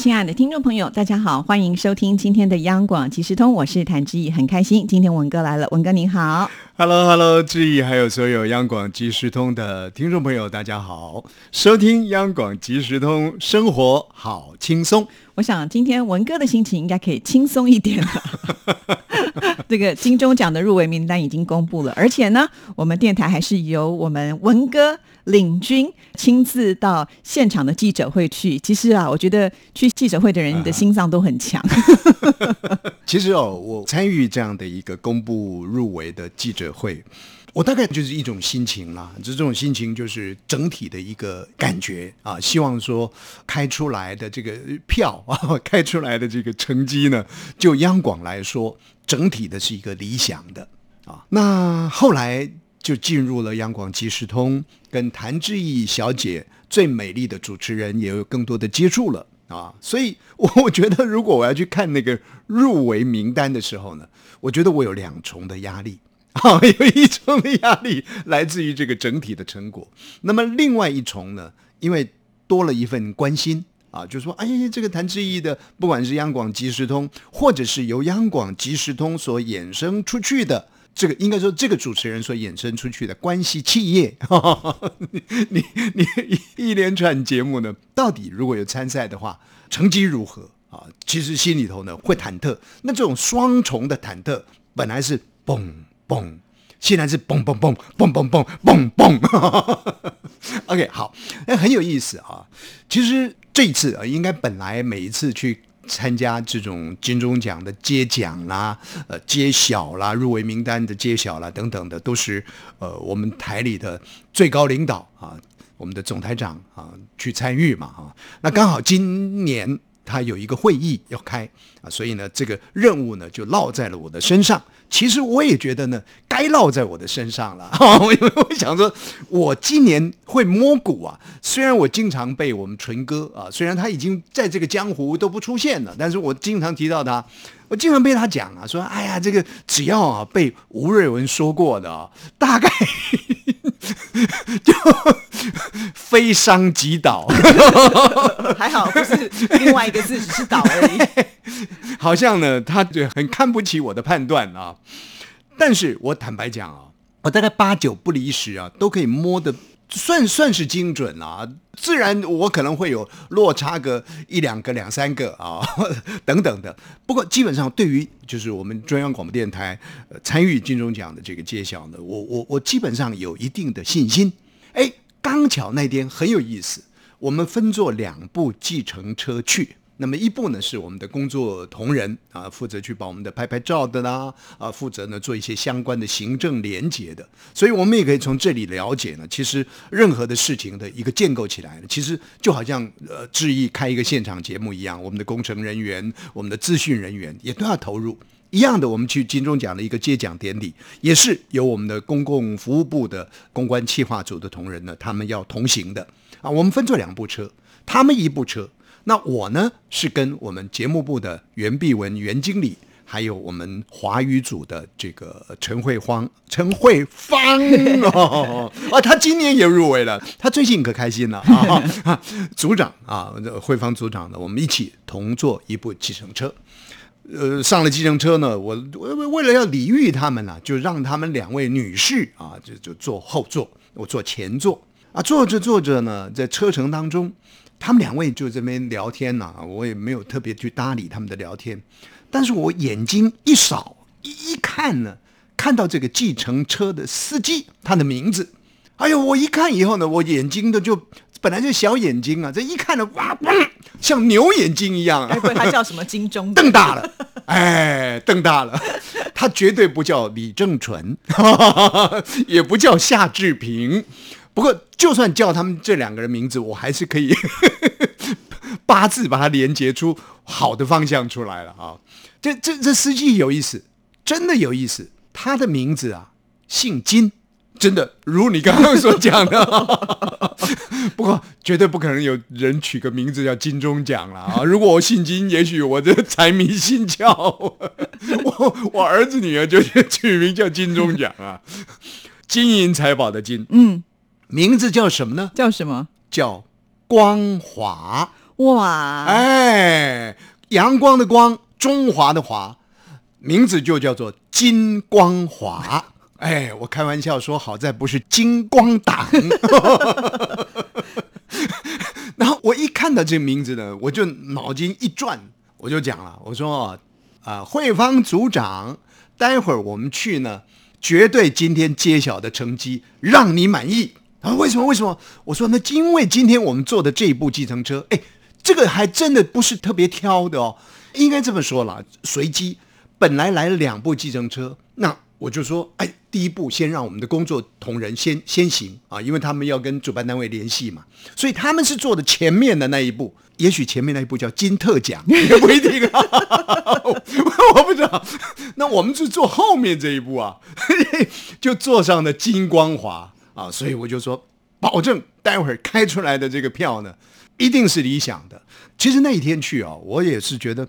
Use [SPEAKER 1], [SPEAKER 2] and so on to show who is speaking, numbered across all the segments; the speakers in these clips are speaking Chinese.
[SPEAKER 1] 亲爱的听众朋友，大家好，欢迎收听今天的央广即时通，我是谭志毅，很开心今天文哥来了，文哥您好。
[SPEAKER 2] Hello，Hello，志毅，还有所有央广即时通的听众朋友，大家好！收听央广即时通，生活好轻松。
[SPEAKER 1] 我想今天文哥的心情应该可以轻松一点了。这个金钟奖的入围名单已经公布了，而且呢，我们电台还是由我们文哥领军亲自到现场的记者会去。其实啊，我觉得去记者会的人的心脏都很强。
[SPEAKER 2] 其实哦，我参与这样的一个公布入围的记者会，我大概就是一种心情啦。就这种心情就是整体的一个感觉啊，希望说开出来的这个票啊，开出来的这个成绩呢，就央广来说，整体的是一个理想的啊。那后来就进入了央广即时通，跟谭志毅小姐最美丽的主持人也有更多的接触了。啊，所以我我觉得，如果我要去看那个入围名单的时候呢，我觉得我有两重的压力啊，有一重的压力来自于这个整体的成果，那么另外一重呢，因为多了一份关心啊，就说哎，这个谭志毅的，不管是央广即时通，或者是由央广即时通所衍生出去的。这个应该说，这个主持人所衍生出去的关系企业，你你你一连串节目呢，到底如果有参赛的话，成绩如何啊？其实心里头呢会忐忑。那这种双重的忐忑，本来是嘣嘣，现在是嘣嘣嘣嘣嘣嘣嘣嘣。OK，好，那很有意思啊。其实这一次啊，应该本来每一次去。参加这种金钟奖的揭奖啦、呃揭晓啦、入围名单的揭晓啦等等的，都是呃我们台里的最高领导啊，我们的总台长啊去参与嘛啊。那刚好今年他有一个会议要开啊，所以呢这个任务呢就落在了我的身上。其实我也觉得呢，该落在我的身上了。因为我想说，我今年会摸骨啊。虽然我经常被我们纯哥啊，虽然他已经在这个江湖都不出现了，但是我经常提到他，我经常被他讲啊，说哎呀，这个只要啊被吴瑞文说过的啊，大概 就非商即倒。
[SPEAKER 1] 还好不是另外一个字，只是倒而已。
[SPEAKER 2] 好像呢，他就很看不起我的判断啊。但是我坦白讲啊，我大概八九不离十啊，都可以摸得算算是精准啊。自然我可能会有落差个一两个、两三个啊 等等的。不过基本上对于就是我们中央广播电台、参与金钟奖的这个揭晓呢，我我我基本上有一定的信心。哎，刚巧那天很有意思，我们分坐两部计程车去。那么一部呢是我们的工作同仁啊，负责去把我们的拍拍照的啦，啊，负责呢做一些相关的行政连结的，所以我们也可以从这里了解呢，其实任何的事情的一个建构起来呢，其实就好像呃，志毅开一个现场节目一样，我们的工程人员、我们的资讯人员也都要投入。一样的，我们去金钟奖的一个接奖典礼，也是由我们的公共服务部的公关企划组的同仁呢，他们要同行的啊。我们分坐两部车，他们一部车。那我呢是跟我们节目部的袁碧文袁经理，还有我们华语组的这个陈慧芳陈慧芳哦，啊，他今年也入围了，他最近可开心了 啊！组长啊，慧芳组长呢，我们一起同坐一部计程车。呃，上了计程车呢，我为为了要礼遇他们呢、就让他们两位女士啊，就就坐后座，我坐前座啊。坐着坐着呢，在车程当中。他们两位就这边聊天呐、啊，我也没有特别去搭理他们的聊天，但是我眼睛一扫一一看呢，看到这个计程车的司机他的名字，哎呦，我一看以后呢，我眼睛的就本来就小眼睛啊，这一看呢，哇，像牛眼睛一样、啊，
[SPEAKER 1] 该不会他叫什么金钟？
[SPEAKER 2] 瞪大了，哎，瞪大了，他绝对不叫李正淳，也不叫夏志平。不过，就算叫他们这两个人名字，我还是可以八字把它连接出好的方向出来了啊！这这这司机有意思，真的有意思。他的名字啊，姓金，真的如你刚刚所讲的，不过绝对不可能有人取个名字叫金钟奖了啊！如果我姓金，也许我这财迷心窍，我我儿子女儿就取名叫金钟奖啊，金银财宝的金，
[SPEAKER 1] 嗯，
[SPEAKER 2] 名字叫什么呢？
[SPEAKER 1] 叫什么？
[SPEAKER 2] 叫光华。
[SPEAKER 1] 哇，
[SPEAKER 2] 哎，阳光的光，中华的华，名字就叫做金光华。哎，我开玩笑说，好在不是金光党。然后我一看到这个名字呢，我就脑筋一转，我就讲了，我说啊，慧芳组长，待会儿我们去呢，绝对今天揭晓的成绩让你满意啊！为什么？为什么？我说那因为今天我们坐的这一部计程车，哎。这个还真的不是特别挑的哦，应该这么说了，随机。本来来了两部计程车，那我就说，哎，第一步先让我们的工作同仁先先行啊，因为他们要跟主办单位联系嘛，所以他们是坐的前面的那一步，也许前面那一步叫金特奖，也不一定啊，我不知道。那我们是坐后面这一步啊，就坐上了金光华啊，所以我就说，保证待会儿开出来的这个票呢。一定是理想的。其实那一天去啊，我也是觉得，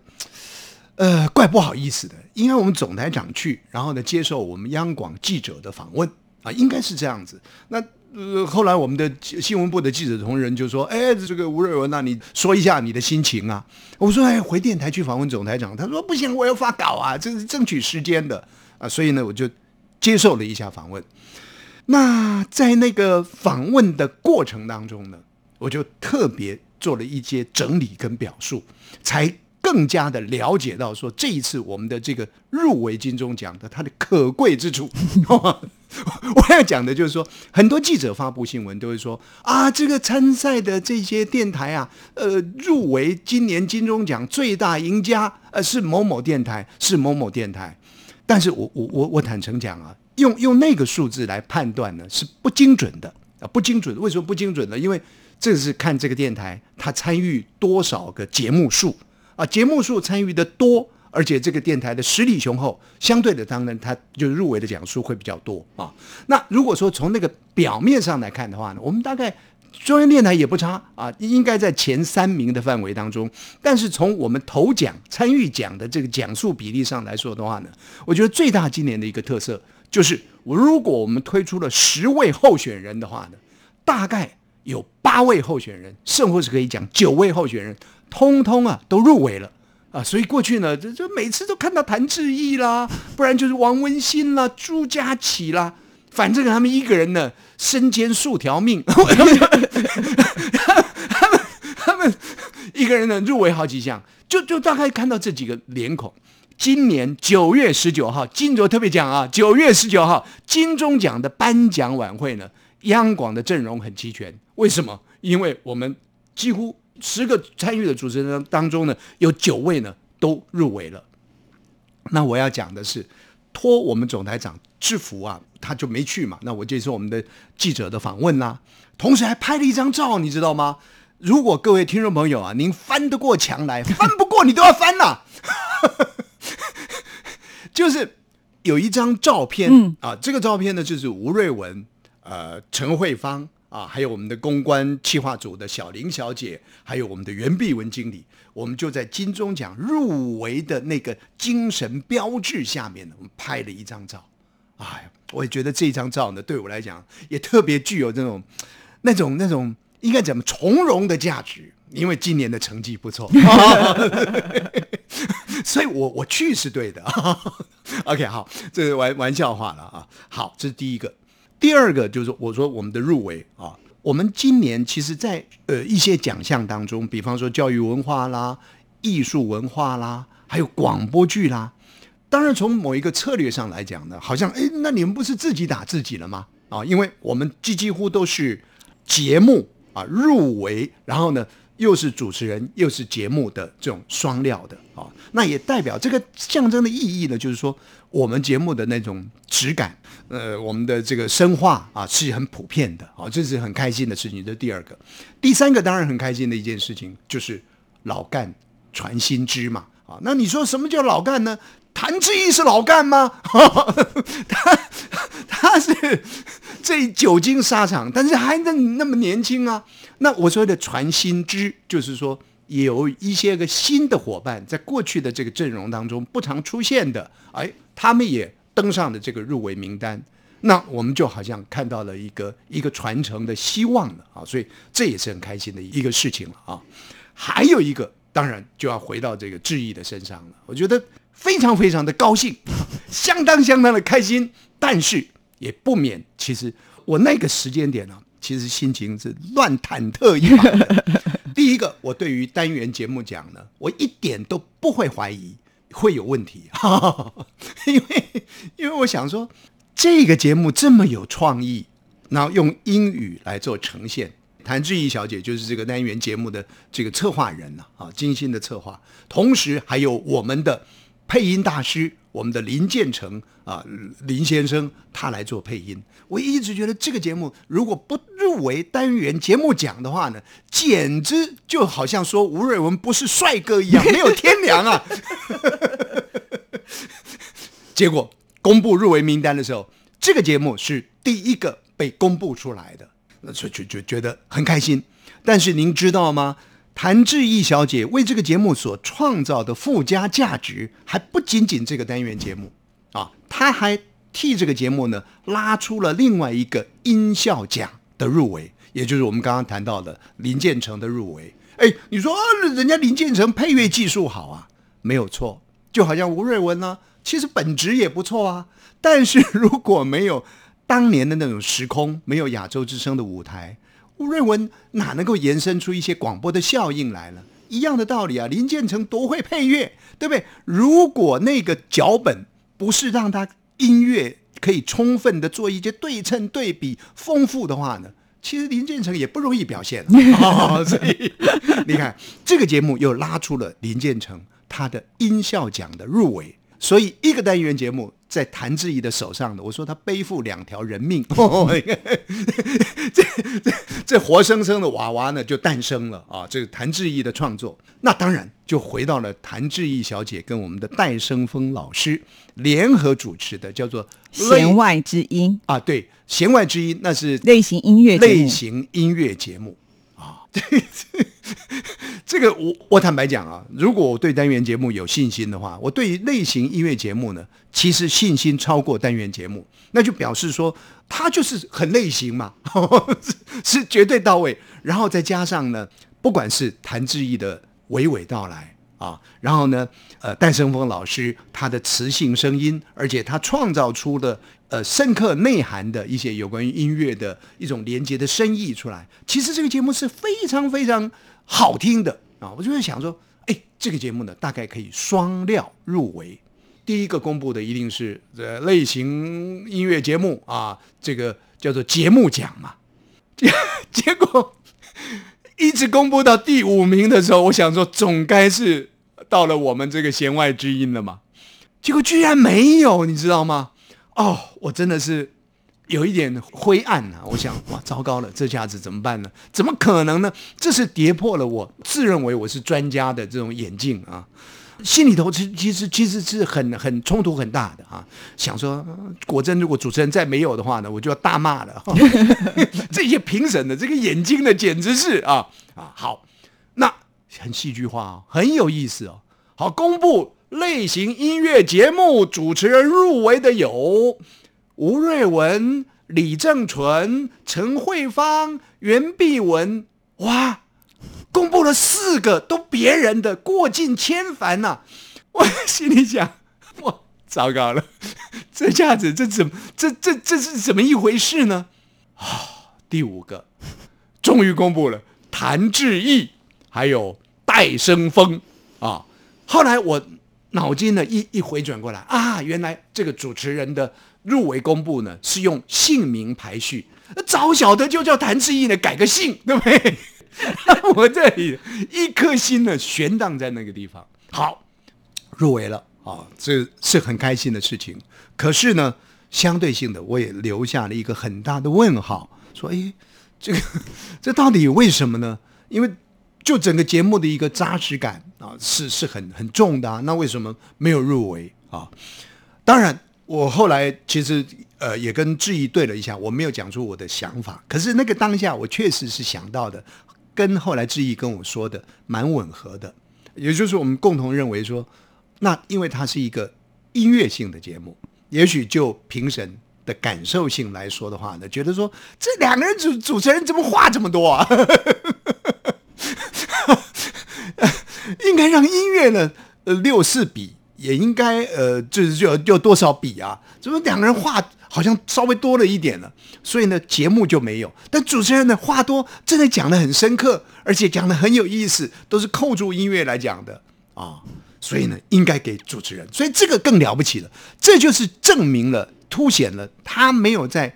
[SPEAKER 2] 呃，怪不好意思的。因为我们总台长去，然后呢，接受我们央广记者的访问啊，应该是这样子。那呃，后来我们的新闻部的记者同仁就说：“哎，这个吴瑞文，那你说一下你的心情啊？”我说：“哎，回电台去访问总台长。”他说：“不行，我要发稿啊，这是争取时间的啊。”所以呢，我就接受了一下访问。那在那个访问的过程当中呢？我就特别做了一些整理跟表述，才更加的了解到说这一次我们的这个入围金钟奖的它的可贵之处。我要讲的就是说，很多记者发布新闻都会说啊，这个参赛的这些电台啊，呃，入围今年金钟奖最大赢家，呃，是某某电台，是某某电台。但是我我我我坦诚讲啊，用用那个数字来判断呢，是不精准的啊，不精准。为什么不精准呢？因为这是看这个电台它参与多少个节目数啊，节目数参与的多，而且这个电台的实力雄厚，相对的当然它就入围的奖数会比较多啊。那如果说从那个表面上来看的话呢，我们大概中央电台也不差啊，应该在前三名的范围当中。但是从我们投奖参与奖的这个奖数比例上来说的话呢，我觉得最大今年的一个特色就是，如果我们推出了十位候选人的话呢，大概。有八位候选人，甚或是可以讲九位候选人，通通啊都入围了啊！所以过去呢，这这每次都看到谭志毅啦，不然就是王文新啦、朱家启啦，反正他们一个人呢身兼数条命，他们他们一个人呢入围好几项，就就大概看到这几个脸孔。今年九月十九号，金卓特别讲啊，九月十九号金钟奖的颁奖晚会呢。央广的阵容很齐全，为什么？因为我们几乎十个参与的主持人当中呢，有九位呢都入围了。那我要讲的是，托我们总台长制服啊，他就没去嘛。那我接受我们的记者的访问啦，同时还拍了一张照，你知道吗？如果各位听众朋友啊，您翻得过墙来，翻不过你都要翻呐。就是有一张照片啊，这个照片呢就是吴瑞文。呃，陈慧芳啊，还有我们的公关企划组的小林小姐，还有我们的袁碧文经理，我们就在金钟奖入围的那个精神标志下面呢，我们拍了一张照。哎，我也觉得这张照呢，对我来讲也特别具有这种、那种、那种应该怎么从容的价值，因为今年的成绩不错，所以我我去是对的。OK，好，这是玩玩笑话了啊。好，这是第一个。第二个就是我说我们的入围啊，我们今年其实，在呃一些奖项当中，比方说教育文化啦、艺术文化啦，还有广播剧啦，当然从某一个策略上来讲呢，好像哎，那你们不是自己打自己了吗？啊，因为我们几几乎都是节目啊入围，然后呢又是主持人又是节目的这种双料的啊，那也代表这个象征的意义呢，就是说我们节目的那种质感。呃，我们的这个深化啊是很普遍的啊，这是很开心的事情。这第二个，第三个当然很开心的一件事情就是老干传新知嘛啊。那你说什么叫老干呢？谭志毅是老干吗？他他是这久经沙场，但是还能那么年轻啊。那我说的传新知，就是说有一些个新的伙伴，在过去的这个阵容当中不常出现的，哎，他们也登上了这个入围名单。那我们就好像看到了一个一个传承的希望了啊，所以这也是很开心的一个事情了啊。还有一个，当然就要回到这个志毅的身上了。我觉得非常非常的高兴，相当相当的开心，但是也不免，其实我那个时间点呢，其实心情是乱忐忑一把的。第一个，我对于单元节目讲呢，我一点都不会怀疑会有问题，因为因为我想说。这个节目这么有创意，然后用英语来做呈现。谭志毅小姐就是这个单元节目的这个策划人呐，啊，精心的策划，同时还有我们的配音大师，我们的林建成啊，林先生他来做配音。我一直觉得这个节目如果不入围单元节目奖的话呢，简直就好像说吴瑞文不是帅哥一样，没有天良啊。结果。公布入围名单的时候，这个节目是第一个被公布出来的，那就就就觉得很开心。但是您知道吗？谭志毅小姐为这个节目所创造的附加价值，还不仅仅这个单元节目啊，她还替这个节目呢拉出了另外一个音效奖的入围，也就是我们刚刚谈到的林建成的入围。哎，你说啊人家林建成配乐技术好啊，没有错，就好像吴瑞文呢。其实本质也不错啊，但是如果没有当年的那种时空，没有亚洲之声的舞台，吴瑞文哪能够延伸出一些广播的效应来了？一样的道理啊，林建成多会配乐，对不对？如果那个脚本不是让他音乐可以充分的做一些对称、对比、丰富的话呢，其实林建成也不容易表现。所以你看，这个节目又拉出了林建成他的音效奖的入围。所以一个单元节目在谭志毅的手上的，我说他背负两条人命，这这这活生生的娃娃呢就诞生了啊！这个谭志毅的创作，那当然就回到了谭志毅小姐跟我们的戴生峰老师联合主持的，叫做《
[SPEAKER 1] 弦外之音》
[SPEAKER 2] 啊，对，《弦外之音》那是
[SPEAKER 1] 类型音乐
[SPEAKER 2] 类型音乐节目啊。这个我我坦白讲啊，如果我对单元节目有信心的话，我对于类型音乐节目呢，其实信心超过单元节目，那就表示说它就是很类型嘛，是绝对到位。然后再加上呢，不管是谭志毅的娓娓道来啊，然后呢，呃，戴胜峰老师他的磁性声音，而且他创造出的呃深刻内涵的一些有关于音乐的一种连接的深意出来，其实这个节目是非常非常。好听的啊，我就会想说，哎，这个节目呢，大概可以双料入围。第一个公布的一定是呃类型音乐节目啊，这个叫做节目奖嘛。结 结果一直公布到第五名的时候，我想说总该是到了我们这个弦外之音了嘛。结果居然没有，你知道吗？哦，我真的是。有一点灰暗啊！我想，哇，糟糕了，这下子怎么办呢？怎么可能呢？这是跌破了我自认为我是专家的这种眼镜啊！心里头其其实其实是很很冲突很大的啊！想说，果真如果主持人再没有的话呢，我就要大骂了。这些评审的这个眼睛呢，简直是啊啊！好，那很戏剧化哦，很有意思哦。好，公布类型音乐节目主持人入围的有。吴瑞文、李正淳、陈慧芳、袁碧文，哇，公布了四个都别人的，过尽千帆呐！我心里想，哇，糟糕了，这下子这怎这这这是怎么一回事呢？啊，第五个终于公布了，谭志毅还有戴生峰啊。后来我脑筋呢一一回转过来啊，原来这个主持人的。入围公布呢，是用姓名排序，早晓得就叫谭志毅呢，改个姓，对不对？我这里一颗心呢悬荡在那个地方。好，入围了啊，这是很开心的事情。可是呢，相对性的，我也留下了一个很大的问号，说：哎，这个这到底为什么呢？因为就整个节目的一个扎实感啊，是是很很重的啊。那为什么没有入围啊？当然，我后来其实呃也跟志毅对了一下，我没有讲出我的想法。可是那个当下，我确实是想到的，跟后来志毅跟我说的蛮吻合的。也就是我们共同认为说，那因为它是一个音乐性的节目，也许就评审的感受性来说的话呢，觉得说这两个人主主持人怎么话这么多啊？应该让音乐呢，呃，六四比也应该呃，就是就有多少比啊？怎么两个人话好像稍微多了一点了？所以呢，节目就没有。但主持人呢，话多，真的讲的很深刻，而且讲的很有意思，都是扣住音乐来讲的啊。所以呢，应该给主持人。所以这个更了不起了，这就是证明了、凸显了他没有在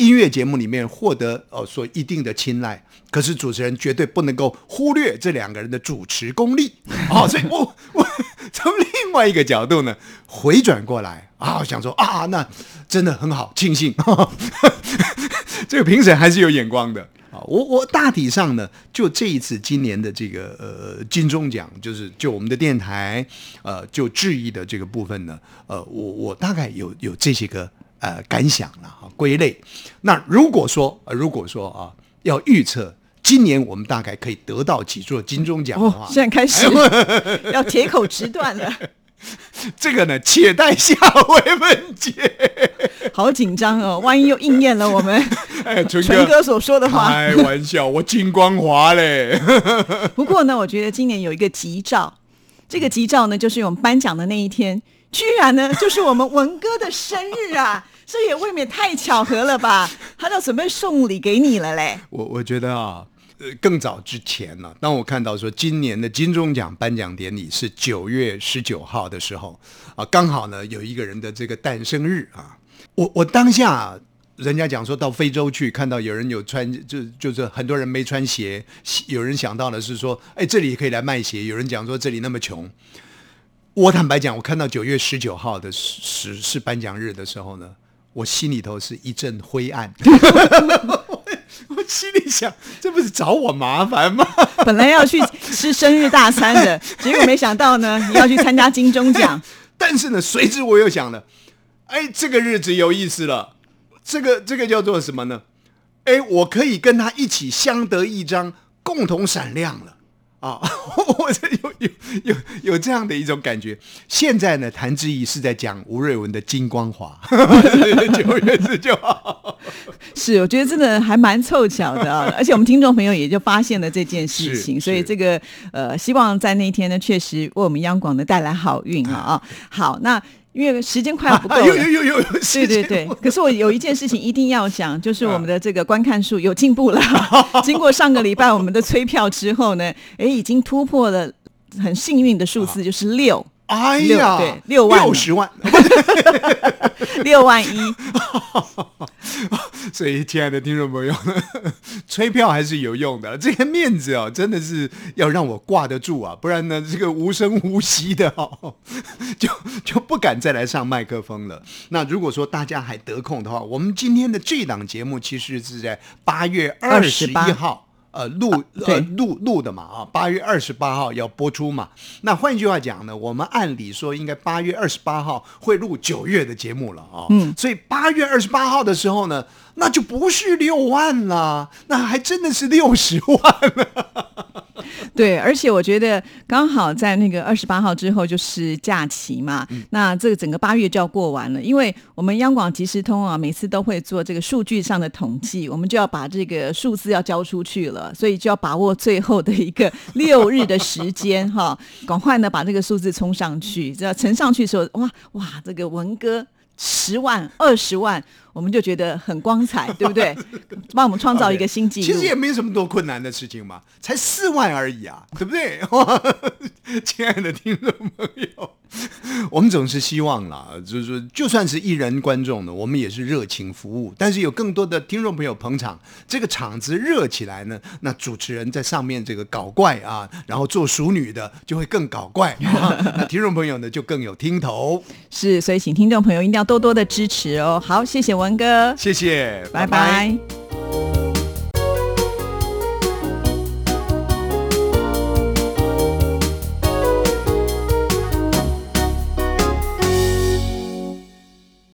[SPEAKER 2] 音乐节目里面获得呃所一定的青睐。可是主持人绝对不能够忽略这两个人的主持功力啊！所以我我 从另外一个角度呢，回转过来啊，想说啊，那真的很好，庆幸 这个评审还是有眼光的啊！我我大体上呢，就这一次今年的这个呃金钟奖，就是就我们的电台呃就质疑的这个部分呢，呃，我我大概有有这些个呃感想了哈，归类。那如果说如果说啊，要预测。今年我们大概可以得到几座金钟奖的话，
[SPEAKER 1] 现在开始 要铁口直断了。
[SPEAKER 2] 这个呢，且待下回分解。
[SPEAKER 1] 好紧张哦，万一又应验了我们纯哥所说的话。
[SPEAKER 2] 开玩笑，我金光华嘞。
[SPEAKER 1] 不过呢，我觉得今年有一个吉兆，这个吉兆呢，就是我们颁奖的那一天，居然呢，就是我们文哥的生日啊！这也未免太巧合了吧？他都准备送礼给你了嘞。
[SPEAKER 2] 我我觉得啊。呃，更早之前呢，当我看到说今年的金钟奖颁奖典礼是九月十九号的时候，啊，刚好呢有一个人的这个诞生日啊，我我当下人家讲说到非洲去看到有人有穿，就就是很多人没穿鞋，有人想到的是说，哎，这里也可以来卖鞋。有人讲说这里那么穷，我坦白讲，我看到九月十九号的是是颁奖日的时候呢，我心里头是一阵灰暗。我心里想，这不是找我麻烦吗？
[SPEAKER 1] 本来要去吃生日大餐的，结果没想到呢，你要去参加金钟奖。
[SPEAKER 2] 但是呢，随之我又想了，哎，这个日子有意思了。这个这个叫做什么呢？哎，我可以跟他一起相得益彰，共同闪亮了。啊，我这有有有有这样的一种感觉。现在呢，谭志毅是在讲吴瑞文的金光华，九月十九号。
[SPEAKER 1] 是，我觉得真的还蛮凑巧的啊。而且我们听众朋友也就发现了这件事情，所以这个呃，希望在那一天呢，确实为我们央广呢带来好运啊啊。好，那。因为时间快要不够了，
[SPEAKER 2] 有有有有，
[SPEAKER 1] 对对对。可是我有一件事情一定要讲，就是我们的这个观看数有进步了。经过上个礼拜我们的催票之后呢，哎，已经突破了很幸运的数字，就是六。
[SPEAKER 2] 哎呀，
[SPEAKER 1] 对，六万
[SPEAKER 2] 六十万，
[SPEAKER 1] 六万一。
[SPEAKER 2] 所以，亲爱的听众朋友，催票还是有用的。这个面子哦，真的是要让我挂得住啊，不然呢，这个无声无息的哦，就就不敢再来上麦克风了。那如果说大家还得空的话，我们今天的这档节目其实是在八月二十一号。呃，录呃录录的嘛啊，八月二十八号要播出嘛。那换句话讲呢，我们按理说应该八月二十八号会录九月的节目了啊。嗯，所以八月二十八号的时候呢，那就不是六万了，那还真的是六十万了。
[SPEAKER 1] 对，而且我觉得刚好在那个二十八号之后就是假期嘛，那这个整个八月就要过完了。因为我们央广即时通啊，每次都会做这个数据上的统计，我们就要把这个数字要交出去了，所以就要把握最后的一个 六日的时间哈，赶快呢把这个数字冲上去，只要乘上去的时候，哇哇，这个文哥。十万、二十万，我们就觉得很光彩，对不对？帮我们创造一个新纪录。
[SPEAKER 2] 其实也没什么多困难的事情嘛，才四万而已啊，对不对？亲爱的听众朋友，我们总是希望啦，就是说，就算是艺人观众呢，我们也是热情服务。但是有更多的听众朋友捧场，这个场子热起来呢，那主持人在上面这个搞怪啊，然后做熟女的就会更搞怪，那听众朋友呢就更有听头。
[SPEAKER 1] 是，所以请听众朋友一定要。多多的支持哦，好，谢谢文哥，
[SPEAKER 2] 谢谢，
[SPEAKER 1] 拜拜。